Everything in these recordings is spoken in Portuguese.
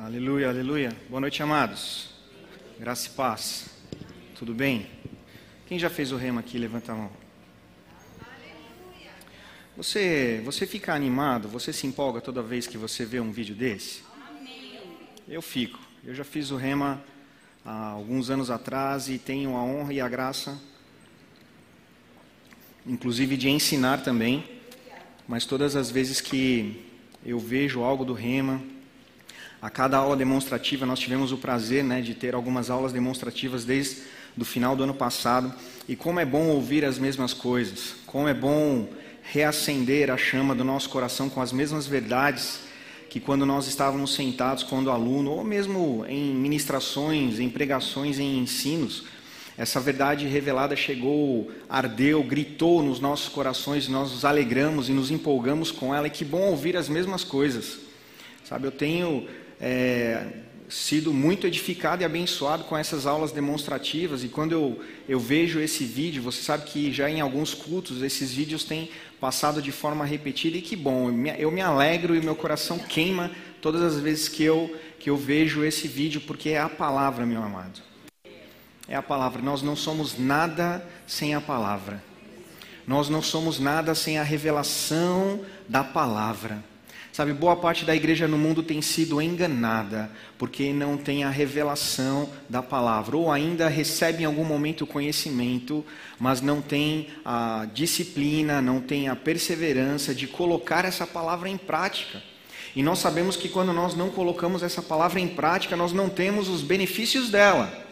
Aleluia, aleluia. Boa noite, amados. Graça e paz. Tudo bem? Quem já fez o rema aqui, levanta a mão. Você, você fica animado, você se empolga toda vez que você vê um vídeo desse? Eu fico. Eu já fiz o rema há alguns anos atrás e tenho a honra e a graça, inclusive de ensinar também. Mas todas as vezes que eu vejo algo do rema, a cada aula demonstrativa, nós tivemos o prazer né, de ter algumas aulas demonstrativas desde o final do ano passado. E como é bom ouvir as mesmas coisas, como é bom reacender a chama do nosso coração com as mesmas verdades que quando nós estávamos sentados quando aluno, ou mesmo em ministrações, em pregações, em ensinos, essa verdade revelada chegou, ardeu, gritou nos nossos corações, nós nos alegramos e nos empolgamos com ela, e que bom ouvir as mesmas coisas. Sabe, eu tenho é, sido muito edificado e abençoado com essas aulas demonstrativas. E quando eu, eu vejo esse vídeo, você sabe que já em alguns cultos esses vídeos têm passado de forma repetida e que bom, eu me, eu me alegro e meu coração queima todas as vezes que eu, que eu vejo esse vídeo, porque é a palavra, meu amado. É a palavra. Nós não somos nada sem a palavra. Nós não somos nada sem a revelação da palavra. Sabe, boa parte da igreja no mundo tem sido enganada porque não tem a revelação da palavra, ou ainda recebe em algum momento o conhecimento, mas não tem a disciplina, não tem a perseverança de colocar essa palavra em prática. E nós sabemos que quando nós não colocamos essa palavra em prática, nós não temos os benefícios dela.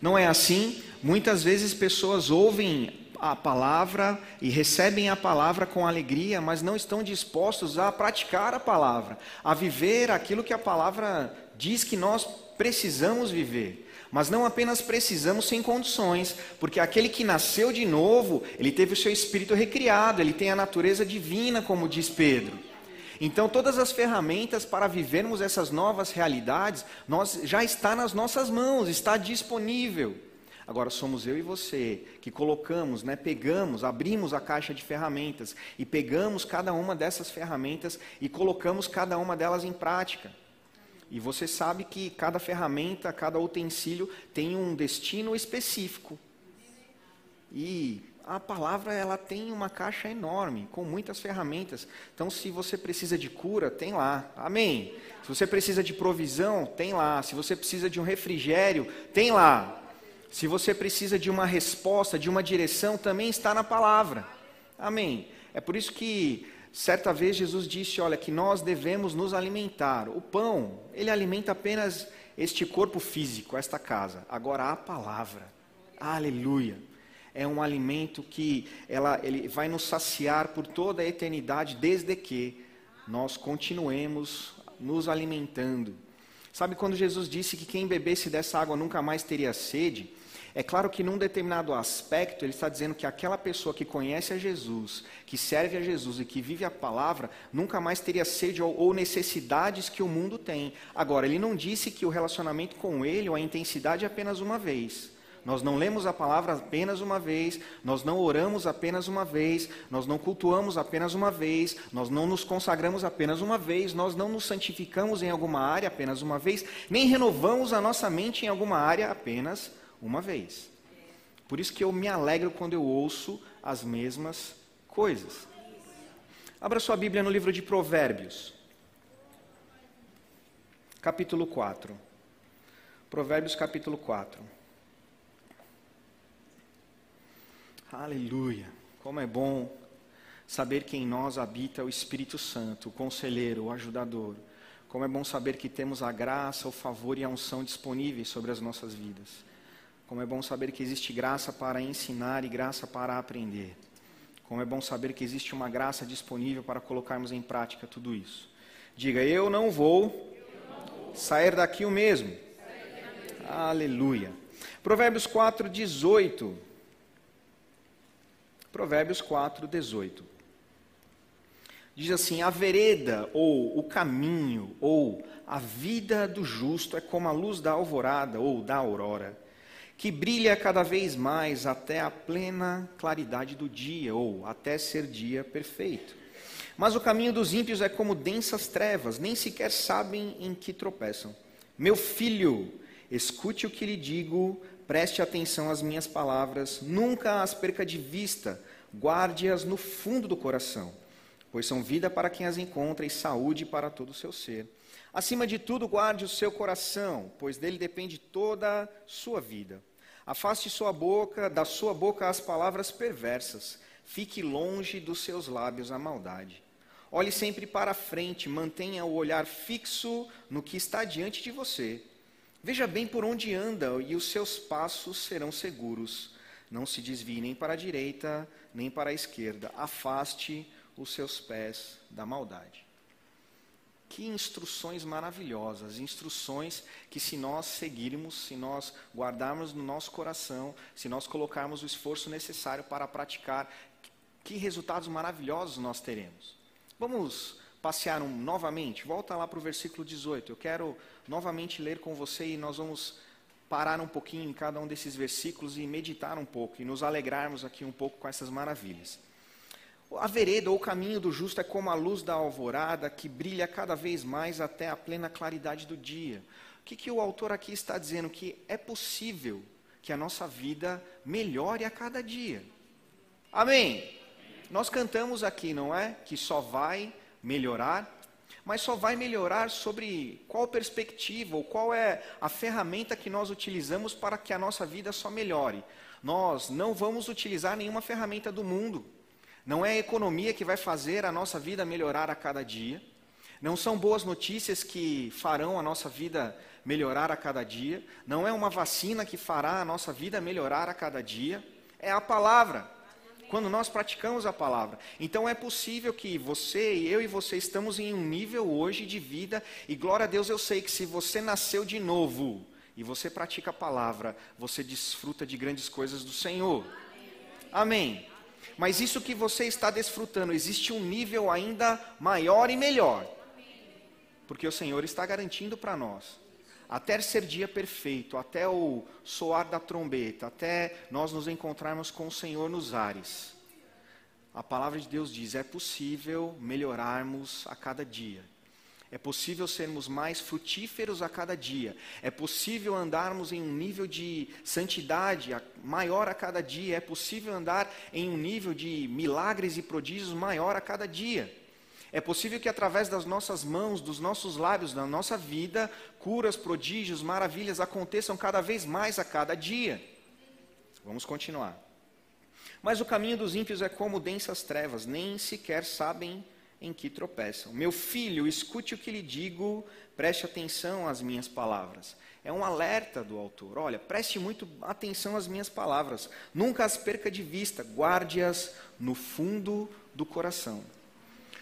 Não é assim? Muitas vezes pessoas ouvem a palavra e recebem a palavra com alegria, mas não estão dispostos a praticar a palavra, a viver aquilo que a palavra diz que nós precisamos viver. Mas não apenas precisamos sem condições, porque aquele que nasceu de novo, ele teve o seu espírito recriado, ele tem a natureza divina, como diz Pedro. Então, todas as ferramentas para vivermos essas novas realidades, nós, já está nas nossas mãos, está disponível. Agora somos eu e você que colocamos, né, pegamos, abrimos a caixa de ferramentas e pegamos cada uma dessas ferramentas e colocamos cada uma delas em prática. E você sabe que cada ferramenta, cada utensílio tem um destino específico. E a palavra ela tem uma caixa enorme, com muitas ferramentas. Então, se você precisa de cura, tem lá. Amém. Se você precisa de provisão, tem lá. Se você precisa de um refrigério, tem lá. Se você precisa de uma resposta, de uma direção, também está na palavra. Amém. É por isso que certa vez Jesus disse, olha, que nós devemos nos alimentar. O pão, ele alimenta apenas este corpo físico, esta casa. Agora a palavra. Aleluia. É um alimento que ela, ele vai nos saciar por toda a eternidade, desde que nós continuemos nos alimentando. Sabe quando Jesus disse que quem bebesse dessa água nunca mais teria sede? É claro que num determinado aspecto ele está dizendo que aquela pessoa que conhece a Jesus, que serve a Jesus e que vive a palavra, nunca mais teria sede ou necessidades que o mundo tem. Agora, ele não disse que o relacionamento com ele ou a intensidade é apenas uma vez. Nós não lemos a palavra apenas uma vez, nós não oramos apenas uma vez, nós não cultuamos apenas uma vez, nós não nos consagramos apenas uma vez, nós não nos santificamos em alguma área apenas uma vez, nem renovamos a nossa mente em alguma área apenas uma vez. Por isso que eu me alegro quando eu ouço as mesmas coisas. Abra sua Bíblia no livro de Provérbios, capítulo 4. Provérbios, capítulo 4. Aleluia! Como é bom saber que em nós habita o Espírito Santo, o conselheiro, o ajudador. Como é bom saber que temos a graça, o favor e a unção disponíveis sobre as nossas vidas. Como é bom saber que existe graça para ensinar e graça para aprender. Como é bom saber que existe uma graça disponível para colocarmos em prática tudo isso. Diga, eu não vou sair daqui o mesmo. Aleluia. Provérbios 4, 18. Provérbios 4, 18. Diz assim: A vereda, ou o caminho, ou a vida do justo é como a luz da alvorada ou da aurora que brilha cada vez mais até a plena claridade do dia, ou até ser dia perfeito. Mas o caminho dos ímpios é como densas trevas, nem sequer sabem em que tropeçam. Meu filho, escute o que lhe digo, preste atenção às minhas palavras, nunca as perca de vista, guarde-as no fundo do coração, pois são vida para quem as encontra e saúde para todo o seu ser. Acima de tudo, guarde o seu coração, pois dele depende toda a sua vida. Afaste sua boca, da sua boca as palavras perversas. Fique longe dos seus lábios a maldade. Olhe sempre para frente, mantenha o olhar fixo no que está diante de você. Veja bem por onde anda e os seus passos serão seguros. Não se desvie nem para a direita, nem para a esquerda. Afaste os seus pés da maldade. Que instruções maravilhosas, instruções que, se nós seguirmos, se nós guardarmos no nosso coração, se nós colocarmos o esforço necessário para praticar, que resultados maravilhosos nós teremos. Vamos passear um, novamente? Volta lá para o versículo 18. Eu quero novamente ler com você e nós vamos parar um pouquinho em cada um desses versículos e meditar um pouco e nos alegrarmos aqui um pouco com essas maravilhas. A vereda ou o caminho do justo é como a luz da alvorada que brilha cada vez mais até a plena claridade do dia. O que, que o autor aqui está dizendo? Que é possível que a nossa vida melhore a cada dia. Amém? Nós cantamos aqui, não é? Que só vai melhorar, mas só vai melhorar sobre qual perspectiva ou qual é a ferramenta que nós utilizamos para que a nossa vida só melhore. Nós não vamos utilizar nenhuma ferramenta do mundo. Não é a economia que vai fazer a nossa vida melhorar a cada dia. Não são boas notícias que farão a nossa vida melhorar a cada dia. Não é uma vacina que fará a nossa vida melhorar a cada dia. É a palavra quando nós praticamos a palavra. Então é possível que você, eu e você estamos em um nível hoje de vida, e glória a Deus eu sei que se você nasceu de novo e você pratica a palavra, você desfruta de grandes coisas do Senhor. Amém. Mas isso que você está desfrutando, existe um nível ainda maior e melhor. Porque o Senhor está garantindo para nós até ser dia perfeito, até o soar da trombeta, até nós nos encontrarmos com o Senhor nos ares. A palavra de Deus diz: é possível melhorarmos a cada dia. É possível sermos mais frutíferos a cada dia. É possível andarmos em um nível de santidade maior a cada dia. É possível andar em um nível de milagres e prodígios maior a cada dia. É possível que através das nossas mãos, dos nossos lábios, da nossa vida, curas, prodígios, maravilhas aconteçam cada vez mais a cada dia. Vamos continuar. Mas o caminho dos ímpios é como densas trevas, nem sequer sabem em que tropeçam. Meu filho, escute o que lhe digo, preste atenção às minhas palavras. É um alerta do autor. Olha, preste muito atenção às minhas palavras. Nunca as perca de vista, guarde-as no fundo do coração.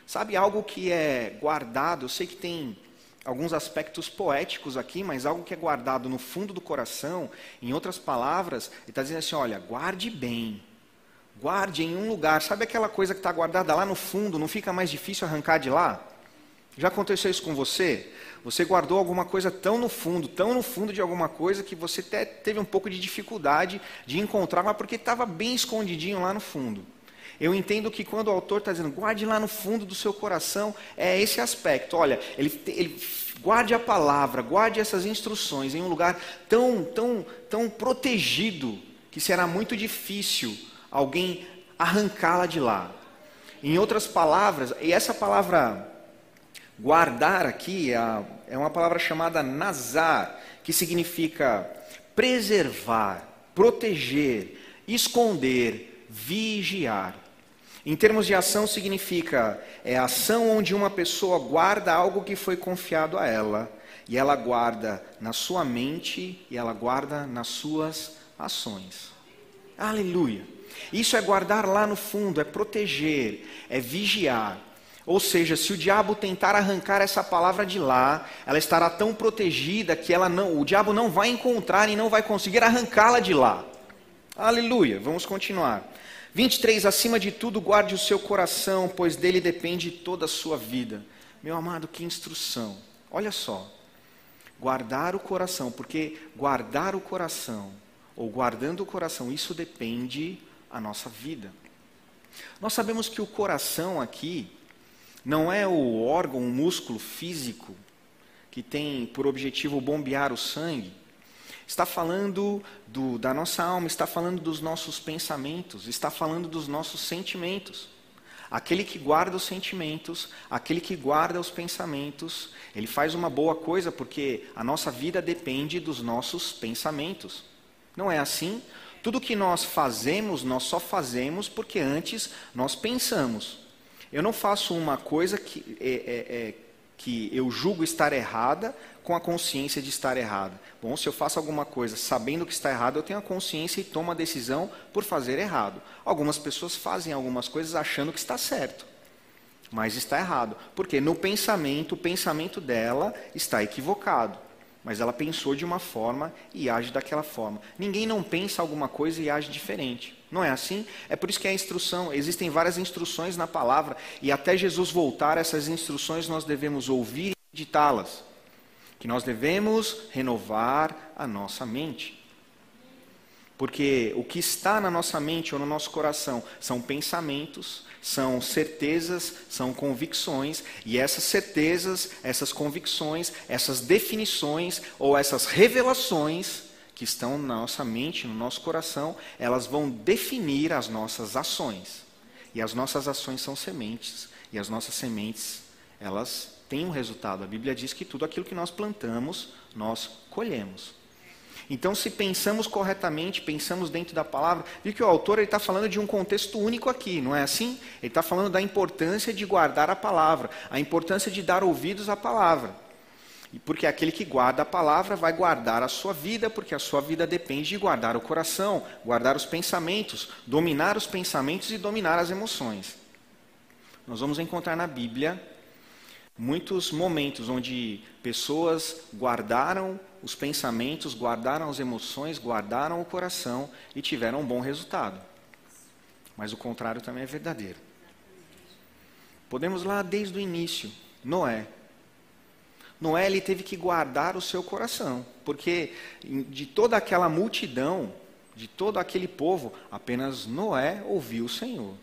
Sabe algo que é guardado? Eu sei que tem alguns aspectos poéticos aqui, mas algo que é guardado no fundo do coração, em outras palavras, ele está dizendo assim: olha, guarde bem, guarde em um lugar. Sabe aquela coisa que está guardada lá no fundo, não fica mais difícil arrancar de lá? Já aconteceu isso com você? Você guardou alguma coisa tão no fundo, tão no fundo de alguma coisa, que você até teve um pouco de dificuldade de encontrar, mas porque estava bem escondidinho lá no fundo. Eu entendo que quando o autor está dizendo, guarde lá no fundo do seu coração, é esse aspecto. Olha, ele, ele guarde a palavra, guarde essas instruções em um lugar tão, tão, tão protegido que será muito difícil alguém arrancá-la de lá. Em outras palavras, e essa palavra guardar aqui é, é uma palavra chamada nazar, que significa preservar, proteger, esconder, vigiar. Em termos de ação, significa é ação onde uma pessoa guarda algo que foi confiado a ela, e ela guarda na sua mente e ela guarda nas suas ações. Aleluia. Isso é guardar lá no fundo, é proteger, é vigiar. Ou seja, se o diabo tentar arrancar essa palavra de lá, ela estará tão protegida que ela não, o diabo não vai encontrar e não vai conseguir arrancá-la de lá. Aleluia. Vamos continuar. 23, acima de tudo, guarde o seu coração, pois dele depende toda a sua vida. Meu amado, que instrução. Olha só. Guardar o coração, porque guardar o coração, ou guardando o coração, isso depende a nossa vida. Nós sabemos que o coração aqui não é o órgão, o músculo físico que tem por objetivo bombear o sangue. Está falando do, da nossa alma, está falando dos nossos pensamentos, está falando dos nossos sentimentos. Aquele que guarda os sentimentos, aquele que guarda os pensamentos, ele faz uma boa coisa porque a nossa vida depende dos nossos pensamentos. Não é assim? Tudo que nós fazemos, nós só fazemos porque antes nós pensamos. Eu não faço uma coisa que, é, é, é, que eu julgo estar errada com a consciência de estar errada. Bom, se eu faço alguma coisa sabendo que está errado, eu tenho a consciência e tomo a decisão por fazer errado. Algumas pessoas fazem algumas coisas achando que está certo, mas está errado. Porque no pensamento, o pensamento dela está equivocado. Mas ela pensou de uma forma e age daquela forma. Ninguém não pensa alguma coisa e age diferente. Não é assim? É por isso que a instrução, existem várias instruções na palavra, e até Jesus voltar, essas instruções nós devemos ouvir e ditá-las. Que nós devemos renovar a nossa mente. Porque o que está na nossa mente ou no nosso coração são pensamentos, são certezas, são convicções, e essas certezas, essas convicções, essas definições ou essas revelações que estão na nossa mente, no nosso coração, elas vão definir as nossas ações. E as nossas ações são sementes, e as nossas sementes, elas têm um resultado. A Bíblia diz que tudo aquilo que nós plantamos, nós colhemos. Então, se pensamos corretamente, pensamos dentro da palavra, viu que o autor está falando de um contexto único aqui, não é assim? Ele está falando da importância de guardar a palavra, a importância de dar ouvidos à palavra. E porque aquele que guarda a palavra vai guardar a sua vida, porque a sua vida depende de guardar o coração, guardar os pensamentos, dominar os pensamentos e dominar as emoções. Nós vamos encontrar na Bíblia muitos momentos onde pessoas guardaram os pensamentos, guardaram as emoções, guardaram o coração e tiveram um bom resultado. Mas o contrário também é verdadeiro. Podemos lá desde o início, Noé. Noé ele teve que guardar o seu coração, porque de toda aquela multidão, de todo aquele povo, apenas Noé ouviu o Senhor.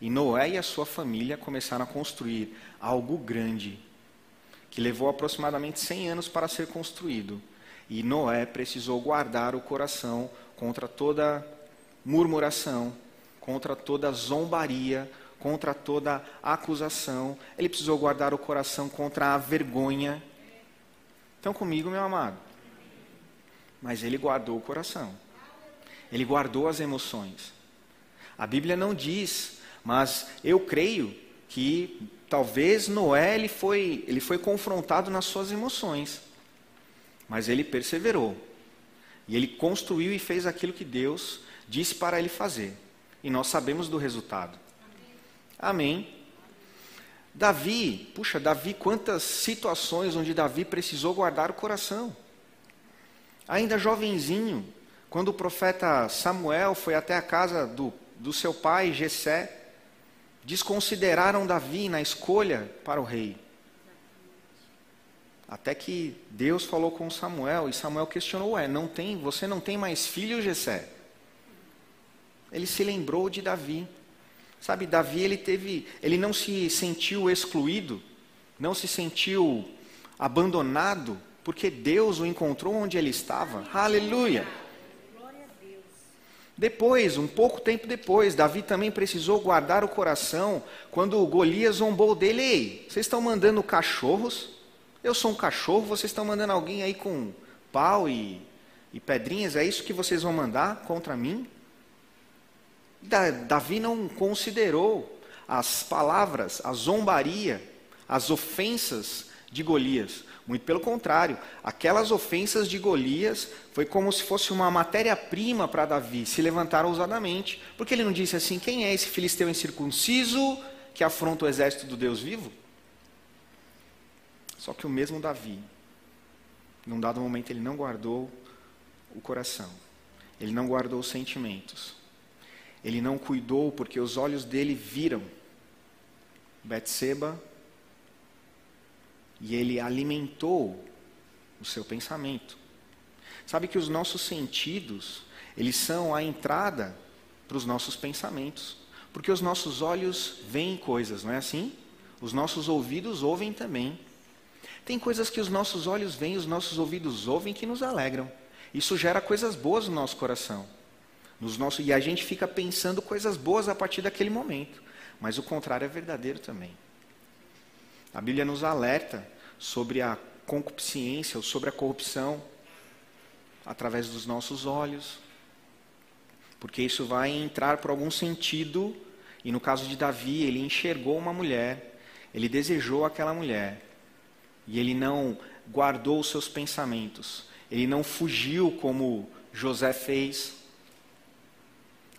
E Noé e a sua família começaram a construir algo grande, que levou aproximadamente 100 anos para ser construído. E Noé precisou guardar o coração contra toda murmuração, contra toda zombaria, contra toda acusação. Ele precisou guardar o coração contra a vergonha. Estão comigo, meu amado? Mas ele guardou o coração. Ele guardou as emoções. A Bíblia não diz, mas eu creio que talvez Noé ele foi, ele foi confrontado nas suas emoções. Mas ele perseverou. E ele construiu e fez aquilo que Deus disse para ele fazer. E nós sabemos do resultado. Amém. Davi, puxa, Davi, quantas situações onde Davi precisou guardar o coração. Ainda jovenzinho, quando o profeta Samuel foi até a casa do, do seu pai, Jessé, desconsideraram Davi na escolha para o rei. Até que Deus falou com Samuel e Samuel questionou: Ué, não tem, você não tem mais filho, Jessé? Ele se lembrou de Davi. Sabe, Davi ele teve, ele não se sentiu excluído, não se sentiu abandonado, porque Deus o encontrou onde ele estava. Aleluia. Depois, um pouco tempo depois, Davi também precisou guardar o coração quando Golias zombou dele. Ei, vocês estão mandando cachorros eu sou um cachorro, vocês estão mandando alguém aí com pau e, e pedrinhas, é isso que vocês vão mandar contra mim? Davi não considerou as palavras, a zombaria, as ofensas de Golias. Muito pelo contrário, aquelas ofensas de Golias foi como se fosse uma matéria-prima para Davi se levantar ousadamente. Porque ele não disse assim: quem é esse filisteu incircunciso que afronta o exército do Deus vivo? Só que o mesmo Davi, num dado momento, ele não guardou o coração, ele não guardou os sentimentos, ele não cuidou porque os olhos dele viram Betseba e ele alimentou o seu pensamento. Sabe que os nossos sentidos, eles são a entrada para os nossos pensamentos, porque os nossos olhos veem coisas, não é assim? os nossos ouvidos ouvem também. Tem coisas que os nossos olhos veem, os nossos ouvidos ouvem que nos alegram. Isso gera coisas boas no nosso coração. Nos e a gente fica pensando coisas boas a partir daquele momento. Mas o contrário é verdadeiro também. A Bíblia nos alerta sobre a concupiscência ou sobre a corrupção através dos nossos olhos. Porque isso vai entrar por algum sentido, e no caso de Davi, ele enxergou uma mulher, ele desejou aquela mulher, e ele não guardou os seus pensamentos, ele não fugiu como José fez.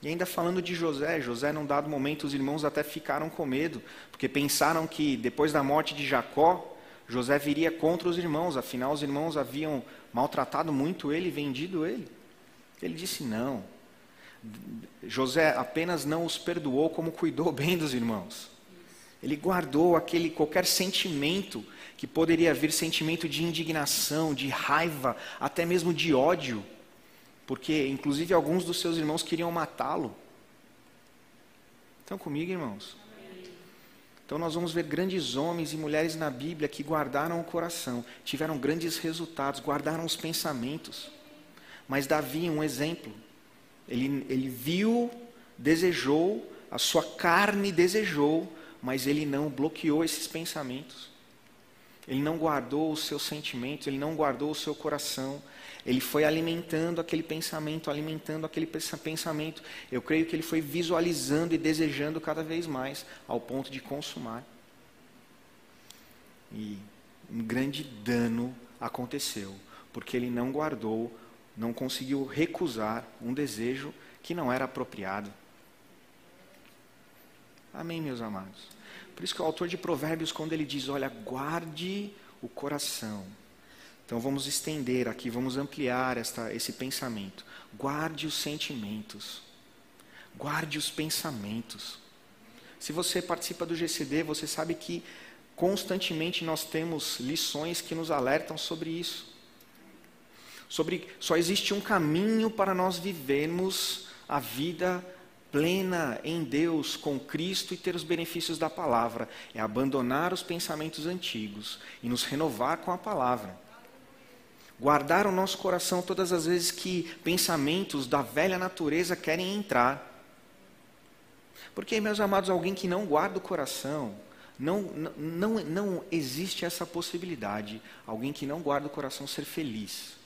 E ainda falando de José, José, num dado momento, os irmãos até ficaram com medo, porque pensaram que depois da morte de Jacó, José viria contra os irmãos, afinal os irmãos haviam maltratado muito ele, vendido ele. Ele disse: não. José apenas não os perdoou, como cuidou bem dos irmãos. Ele guardou aquele qualquer sentimento que poderia vir sentimento de indignação, de raiva, até mesmo de ódio, porque inclusive alguns dos seus irmãos queriam matá-lo. Estão comigo, irmãos? Então nós vamos ver grandes homens e mulheres na Bíblia que guardaram o coração, tiveram grandes resultados, guardaram os pensamentos. Mas Davi, um exemplo, ele, ele viu, desejou, a sua carne desejou, mas ele não bloqueou esses pensamentos. Ele não guardou os seus sentimentos, ele não guardou o seu coração, ele foi alimentando aquele pensamento, alimentando aquele pensamento. Eu creio que ele foi visualizando e desejando cada vez mais, ao ponto de consumar. E um grande dano aconteceu, porque ele não guardou, não conseguiu recusar um desejo que não era apropriado. Amém, meus amados? Por isso que o autor de Provérbios, quando ele diz: Olha, guarde o coração então vamos estender aqui, vamos ampliar esta, esse pensamento. Guarde os sentimentos. Guarde os pensamentos. Se você participa do GCD, você sabe que constantemente nós temos lições que nos alertam sobre isso. Sobre só existe um caminho para nós vivermos a vida plena em Deus, com Cristo e ter os benefícios da palavra. É abandonar os pensamentos antigos e nos renovar com a palavra. Guardar o nosso coração todas as vezes que pensamentos da velha natureza querem entrar. Porque, meus amados, alguém que não guarda o coração, não, não, não existe essa possibilidade. Alguém que não guarda o coração ser feliz.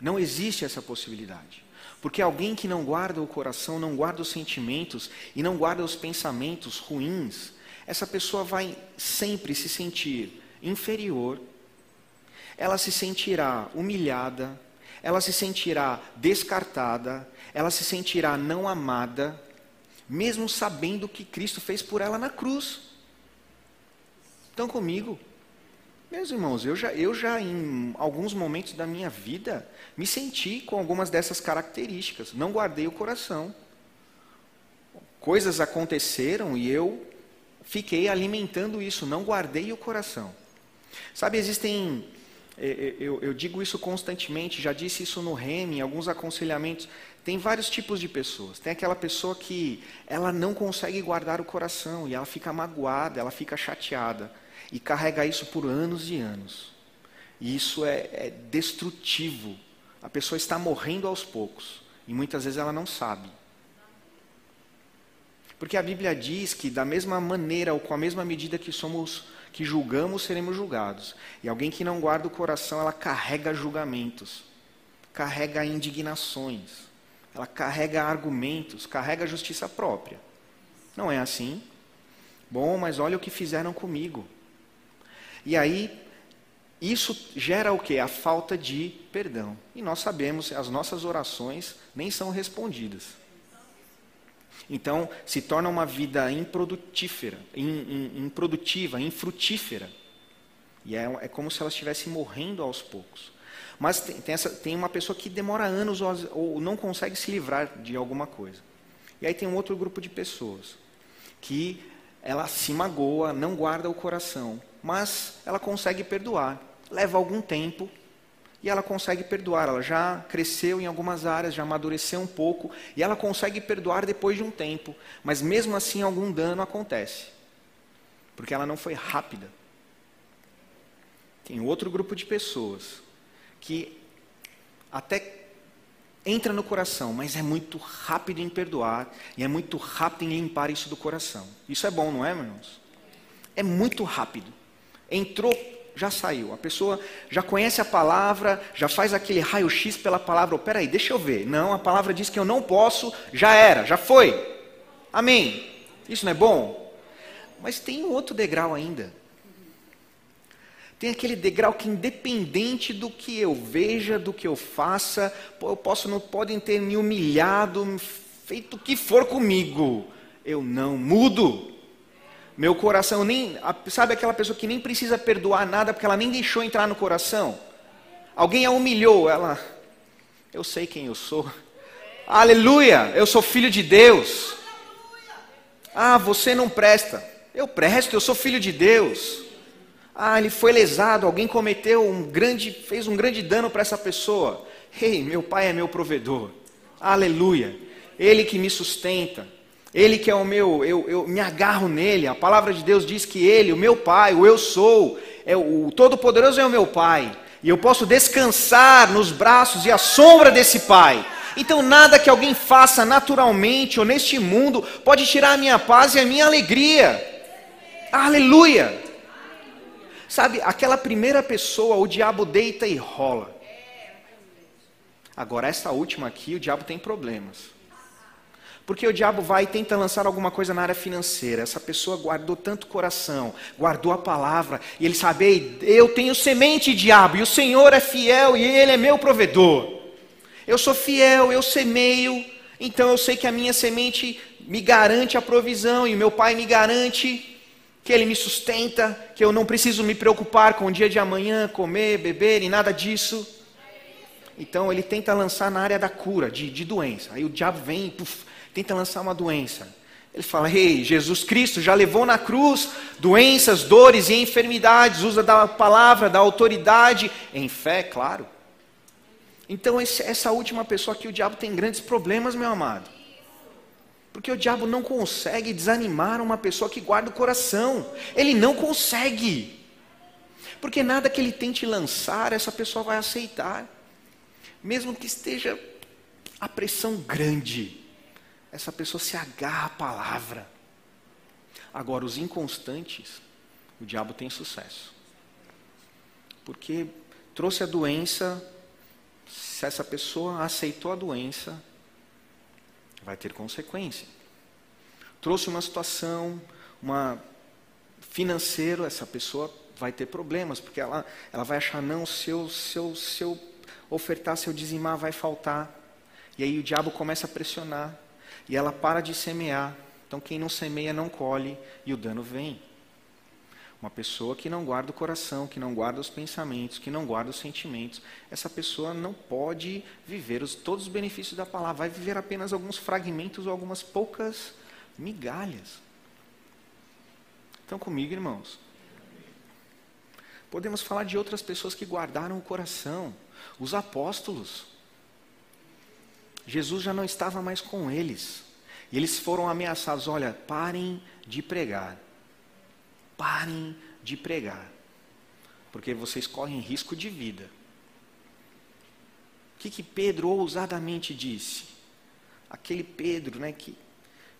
Não existe essa possibilidade. Porque alguém que não guarda o coração, não guarda os sentimentos e não guarda os pensamentos ruins, essa pessoa vai sempre se sentir inferior ela se sentirá humilhada, ela se sentirá descartada, ela se sentirá não amada, mesmo sabendo que Cristo fez por ela na cruz. Estão comigo? Meus irmãos, eu já, eu já em alguns momentos da minha vida me senti com algumas dessas características. Não guardei o coração. Coisas aconteceram e eu fiquei alimentando isso, não guardei o coração. Sabe, existem é, é, eu, eu, digo isso constantemente, já disse isso no REM, em alguns aconselhamentos. Tem vários tipos de pessoas. Tem aquela pessoa que ela não consegue guardar o coração e ela fica magoada, ela fica chateada e carrega isso por anos e anos. E isso é, é destrutivo. A pessoa está morrendo aos poucos e muitas vezes ela não sabe. Porque a Bíblia diz que da mesma maneira ou com a mesma medida que somos que julgamos, seremos julgados. E alguém que não guarda o coração, ela carrega julgamentos, carrega indignações, ela carrega argumentos, carrega justiça própria. Não é assim? Bom, mas olha o que fizeram comigo. E aí, isso gera o que? A falta de perdão. E nós sabemos, as nossas orações nem são respondidas. Então, se torna uma vida improdutífera, improdutiva, infrutífera. E é, é, como se ela estivesse morrendo aos poucos. Mas tem, tem, essa, tem uma pessoa que demora anos ou, ou não consegue se livrar de alguma coisa. E aí tem um outro grupo de pessoas que ela se magoa, não guarda o coração, mas ela consegue perdoar. Leva algum tempo, e ela consegue perdoar. Ela já cresceu em algumas áreas, já amadureceu um pouco, e ela consegue perdoar depois de um tempo, mas mesmo assim algum dano acontece. porque ela não foi rápida. Tem outro grupo de pessoas que até entra no coração, mas é muito rápido em perdoar e é muito rápido em limpar isso do coração. Isso é bom, não é, irmãos? É muito rápido. Entrou, já saiu. A pessoa já conhece a palavra, já faz aquele raio-x pela palavra. Oh, peraí, deixa eu ver. Não, a palavra diz que eu não posso, já era, já foi. Amém. Isso não é bom? Mas tem um outro degrau ainda. Tem aquele degrau que, independente do que eu veja, do que eu faça, eu posso, não podem ter me humilhado, feito o que for comigo, eu não mudo. Meu coração nem. Sabe aquela pessoa que nem precisa perdoar nada porque ela nem deixou entrar no coração? Alguém a humilhou, ela. Eu sei quem eu sou. Aleluia! Eu sou filho de Deus. Ah, você não presta. Eu presto, eu sou filho de Deus. Ah, ele foi lesado, alguém cometeu um grande, fez um grande dano para essa pessoa. Ei, hey, meu pai é meu provedor. Aleluia. Ele que me sustenta. Ele que é o meu, eu, eu me agarro nele. A palavra de Deus diz que ele, o meu pai, o eu sou, é o Todo-Poderoso é o meu pai. E eu posso descansar nos braços e à sombra desse pai. Então nada que alguém faça naturalmente ou neste mundo pode tirar a minha paz e a minha alegria. Aleluia! Sabe, aquela primeira pessoa, o diabo deita e rola. Agora, essa última aqui, o diabo tem problemas. Porque o diabo vai e tenta lançar alguma coisa na área financeira. Essa pessoa guardou tanto coração, guardou a palavra, e ele sabe, eu tenho semente, diabo, e o Senhor é fiel e ele é meu provedor. Eu sou fiel, eu semeio, então eu sei que a minha semente me garante a provisão, e o meu pai me garante que ele me sustenta, que eu não preciso me preocupar com o dia de amanhã, comer, beber e nada disso. Então ele tenta lançar na área da cura, de, de doença. Aí o diabo vem e puf, tenta lançar uma doença. Ele fala: Ei, Jesus Cristo já levou na cruz doenças, dores e enfermidades, usa da palavra, da autoridade, em fé, claro. Então, esse, essa última pessoa aqui, o diabo tem grandes problemas, meu amado. Porque o diabo não consegue desanimar uma pessoa que guarda o coração. Ele não consegue. Porque nada que ele tente lançar, essa pessoa vai aceitar. Mesmo que esteja a pressão grande essa pessoa se agarra à palavra. Agora, os inconstantes, o diabo tem sucesso. Porque trouxe a doença, se essa pessoa aceitou a doença, vai ter consequência. Trouxe uma situação, uma financeiro, essa pessoa vai ter problemas, porque ela, ela vai achar, não, se eu, se, eu, se eu ofertar, se eu dizimar, vai faltar. E aí o diabo começa a pressionar e ela para de semear. Então, quem não semeia não colhe e o dano vem. Uma pessoa que não guarda o coração, que não guarda os pensamentos, que não guarda os sentimentos, essa pessoa não pode viver os, todos os benefícios da palavra, vai viver apenas alguns fragmentos ou algumas poucas migalhas. Estão comigo, irmãos? Podemos falar de outras pessoas que guardaram o coração, os apóstolos. Jesus já não estava mais com eles. E eles foram ameaçados: olha, parem de pregar. Parem de pregar. Porque vocês correm risco de vida. O que, que Pedro ousadamente disse? Aquele Pedro né, que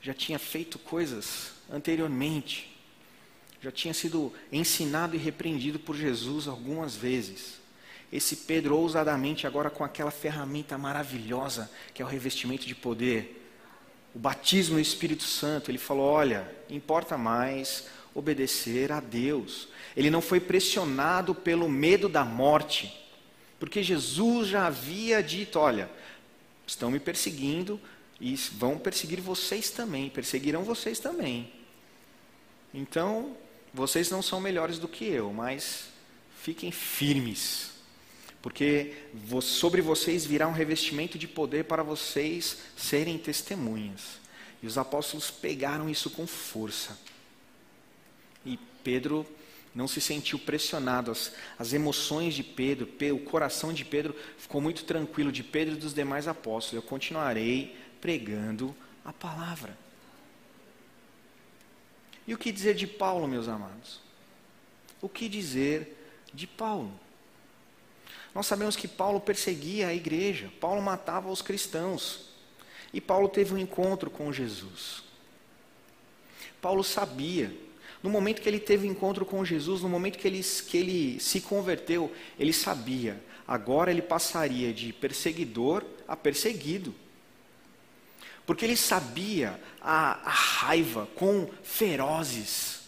já tinha feito coisas anteriormente, já tinha sido ensinado e repreendido por Jesus algumas vezes. Esse Pedro, ousadamente, agora com aquela ferramenta maravilhosa que é o revestimento de poder, o batismo no Espírito Santo, ele falou: olha, importa mais obedecer a Deus. Ele não foi pressionado pelo medo da morte, porque Jesus já havia dito: olha, estão me perseguindo e vão perseguir vocês também, perseguirão vocês também. Então, vocês não são melhores do que eu, mas fiquem firmes porque sobre vocês virá um revestimento de poder para vocês serem testemunhas. E os apóstolos pegaram isso com força. Pedro não se sentiu pressionado, as, as emoções de Pedro, o coração de Pedro ficou muito tranquilo, de Pedro e dos demais apóstolos. Eu continuarei pregando a palavra. E o que dizer de Paulo, meus amados? O que dizer de Paulo? Nós sabemos que Paulo perseguia a igreja, Paulo matava os cristãos. E Paulo teve um encontro com Jesus. Paulo sabia, no momento que ele teve encontro com Jesus, no momento que ele, que ele se converteu, ele sabia, agora ele passaria de perseguidor a perseguido. Porque ele sabia a, a raiva com ferozes,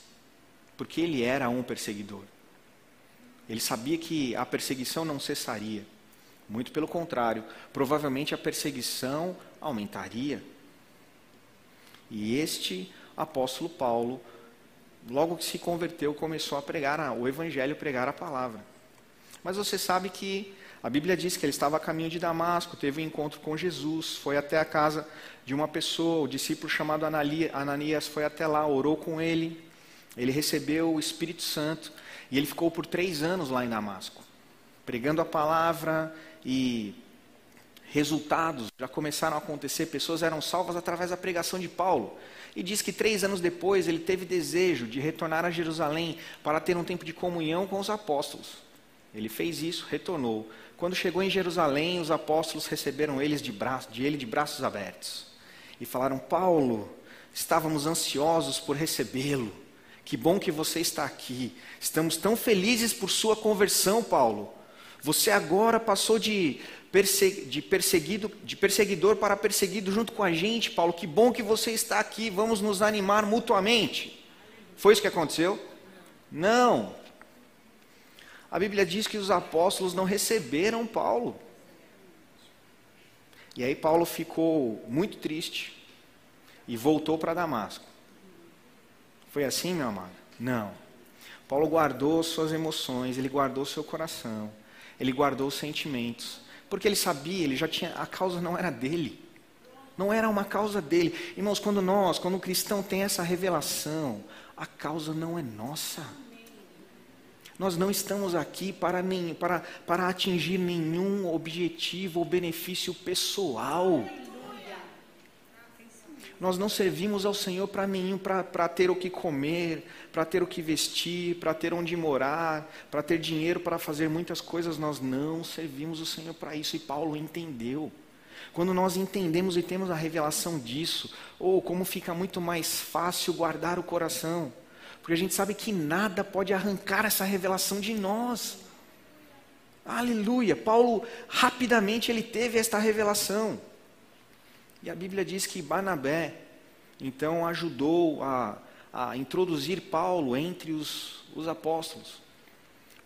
porque ele era um perseguidor. Ele sabia que a perseguição não cessaria. Muito pelo contrário, provavelmente a perseguição aumentaria. E este apóstolo Paulo, logo que se converteu, começou a pregar o evangelho, pregar a palavra. Mas você sabe que a Bíblia diz que ele estava a caminho de Damasco, teve um encontro com Jesus, foi até a casa de uma pessoa, o discípulo chamado Ananias foi até lá, orou com ele, ele recebeu o Espírito Santo e ele ficou por três anos lá em Damasco, pregando a palavra e resultados já começaram a acontecer, pessoas eram salvas através da pregação de Paulo. E diz que três anos depois ele teve desejo de retornar a Jerusalém para ter um tempo de comunhão com os apóstolos. Ele fez isso, retornou. Quando chegou em Jerusalém, os apóstolos receberam eles de, braço, de ele de braços abertos e falaram: Paulo, estávamos ansiosos por recebê-lo. Que bom que você está aqui. Estamos tão felizes por sua conversão, Paulo. Você agora passou de de, perseguido, de perseguidor para perseguido junto com a gente, Paulo. Que bom que você está aqui, vamos nos animar mutuamente. Foi isso que aconteceu? Não. A Bíblia diz que os apóstolos não receberam Paulo. E aí Paulo ficou muito triste e voltou para Damasco. Foi assim, meu amado? Não. Paulo guardou suas emoções, ele guardou seu coração, ele guardou os sentimentos. Porque ele sabia, ele já tinha, a causa não era dele. Não era uma causa dele. Irmãos, quando nós, quando o cristão tem essa revelação, a causa não é nossa. Nós não estamos aqui para, nem, para, para atingir nenhum objetivo ou benefício pessoal. Nós não servimos ao Senhor para nenhum, para ter o que comer, para ter o que vestir, para ter onde morar, para ter dinheiro para fazer muitas coisas. Nós não servimos o Senhor para isso. E Paulo entendeu. Quando nós entendemos e temos a revelação disso, ou oh, como fica muito mais fácil guardar o coração, porque a gente sabe que nada pode arrancar essa revelação de nós. Aleluia! Paulo rapidamente ele teve esta revelação. E a Bíblia diz que Barnabé, então, ajudou a, a introduzir Paulo entre os, os apóstolos.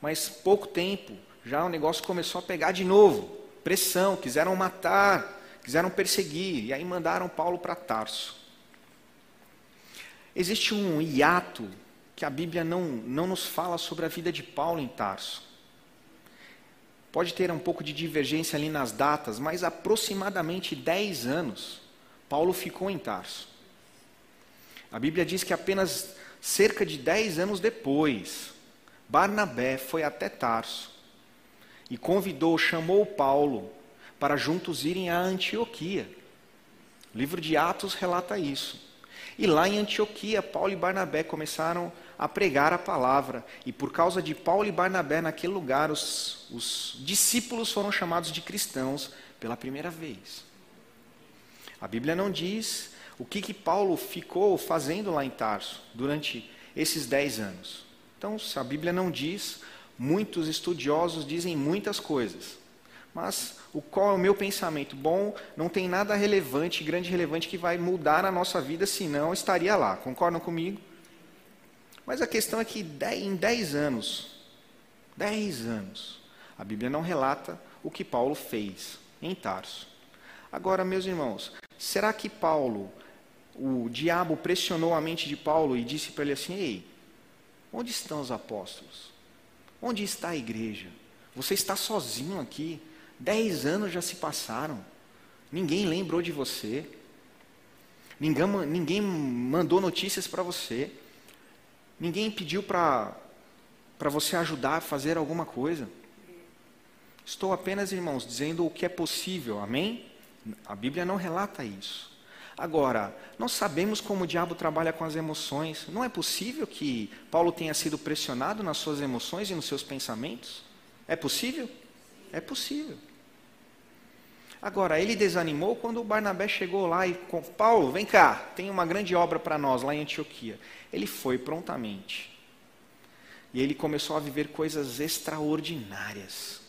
Mas pouco tempo, já o negócio começou a pegar de novo. Pressão, quiseram matar, quiseram perseguir, e aí mandaram Paulo para Tarso. Existe um hiato que a Bíblia não, não nos fala sobre a vida de Paulo em Tarso. Pode ter um pouco de divergência ali nas datas, mas aproximadamente 10 anos Paulo ficou em Tarso. A Bíblia diz que apenas cerca de 10 anos depois, Barnabé foi até Tarso e convidou, chamou Paulo para juntos irem a Antioquia. O livro de Atos relata isso. E lá em Antioquia, Paulo e Barnabé começaram a pregar a palavra. E por causa de Paulo e Barnabé, naquele lugar, os, os discípulos foram chamados de cristãos pela primeira vez. A Bíblia não diz o que, que Paulo ficou fazendo lá em Tarso durante esses dez anos. Então, se a Bíblia não diz, muitos estudiosos dizem muitas coisas. Mas o qual é o meu pensamento? Bom, não tem nada relevante, grande relevante, que vai mudar a nossa vida, senão estaria lá. Concordam comigo? Mas a questão é que em 10 anos, 10 anos, a Bíblia não relata o que Paulo fez em Tarso. Agora, meus irmãos, será que Paulo, o diabo pressionou a mente de Paulo e disse para ele assim: Ei, onde estão os apóstolos? Onde está a igreja? Você está sozinho aqui. Dez anos já se passaram. Ninguém lembrou de você. Ninguém, ninguém mandou notícias para você. Ninguém pediu para você ajudar a fazer alguma coisa. Estou apenas, irmãos, dizendo o que é possível, amém? A Bíblia não relata isso. Agora, nós sabemos como o diabo trabalha com as emoções. Não é possível que Paulo tenha sido pressionado nas suas emoções e nos seus pensamentos? É possível? É possível. Agora, ele desanimou quando o Barnabé chegou lá e, Paulo, vem cá, tem uma grande obra para nós lá em Antioquia. Ele foi prontamente. E ele começou a viver coisas extraordinárias.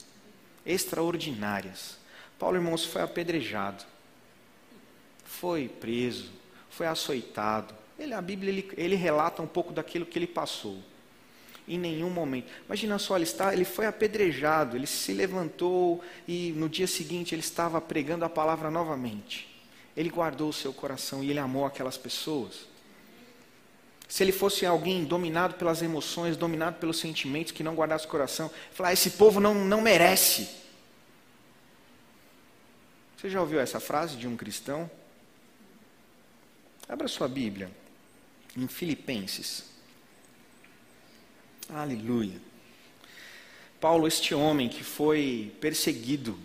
Extraordinárias. Paulo, irmãos, foi apedrejado foi preso, foi açoitado. Ele, a Bíblia ele, ele relata um pouco daquilo que ele passou. Em nenhum momento. Imagina só, ele, está, ele foi apedrejado, ele se levantou e no dia seguinte ele estava pregando a palavra novamente. Ele guardou o seu coração e ele amou aquelas pessoas. Se ele fosse alguém dominado pelas emoções, dominado pelos sentimentos, que não guardasse o coração, falar: ah, esse povo não, não merece. Você já ouviu essa frase de um cristão? Abra sua Bíblia em Filipenses. Aleluia. Paulo, este homem que foi perseguido,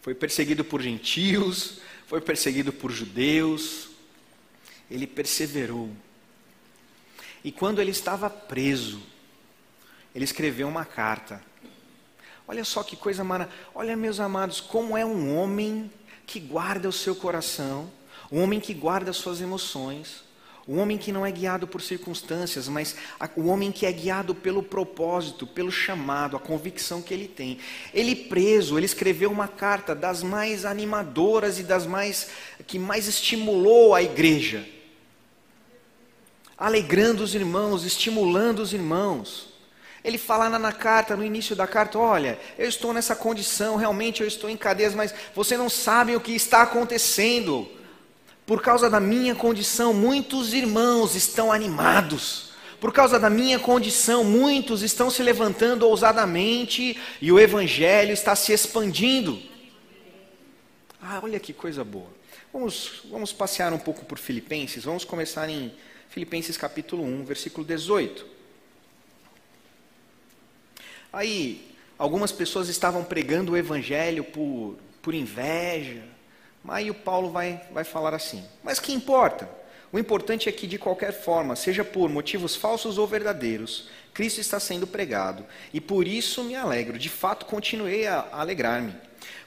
foi perseguido por gentios, foi perseguido por judeus, ele perseverou. E quando ele estava preso, ele escreveu uma carta Olha só que coisa maravilhosa. Olha, meus amados, como é um homem que guarda o seu coração, um homem que guarda as suas emoções, um homem que não é guiado por circunstâncias, mas o homem que é guiado pelo propósito, pelo chamado, a convicção que ele tem. Ele preso, ele escreveu uma carta das mais animadoras e das mais que mais estimulou a igreja. Alegrando os irmãos, estimulando os irmãos. Ele fala na carta, no início da carta: Olha, eu estou nessa condição, realmente eu estou em cadeias, mas você não sabe o que está acontecendo. Por causa da minha condição, muitos irmãos estão animados. Por causa da minha condição, muitos estão se levantando ousadamente e o evangelho está se expandindo. Ah, olha que coisa boa. Vamos, vamos passear um pouco por Filipenses. Vamos começar em Filipenses capítulo 1, versículo 18. Aí, algumas pessoas estavam pregando o evangelho por, por inveja. Aí o Paulo vai, vai falar assim: Mas que importa? O importante é que, de qualquer forma, seja por motivos falsos ou verdadeiros, Cristo está sendo pregado. E por isso me alegro. De fato, continuei a alegrar-me.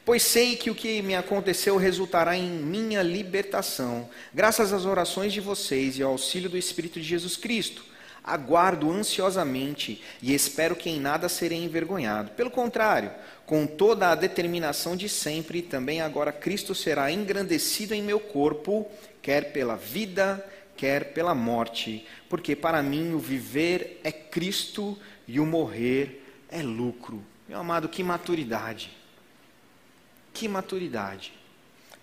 Pois sei que o que me aconteceu resultará em minha libertação, graças às orações de vocês e ao auxílio do Espírito de Jesus Cristo. Aguardo ansiosamente e espero que em nada serei envergonhado. Pelo contrário, com toda a determinação de sempre, também agora Cristo será engrandecido em meu corpo, quer pela vida, quer pela morte, porque para mim o viver é Cristo e o morrer é lucro. Meu amado, que maturidade! Que maturidade!